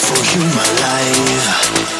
for you, my life.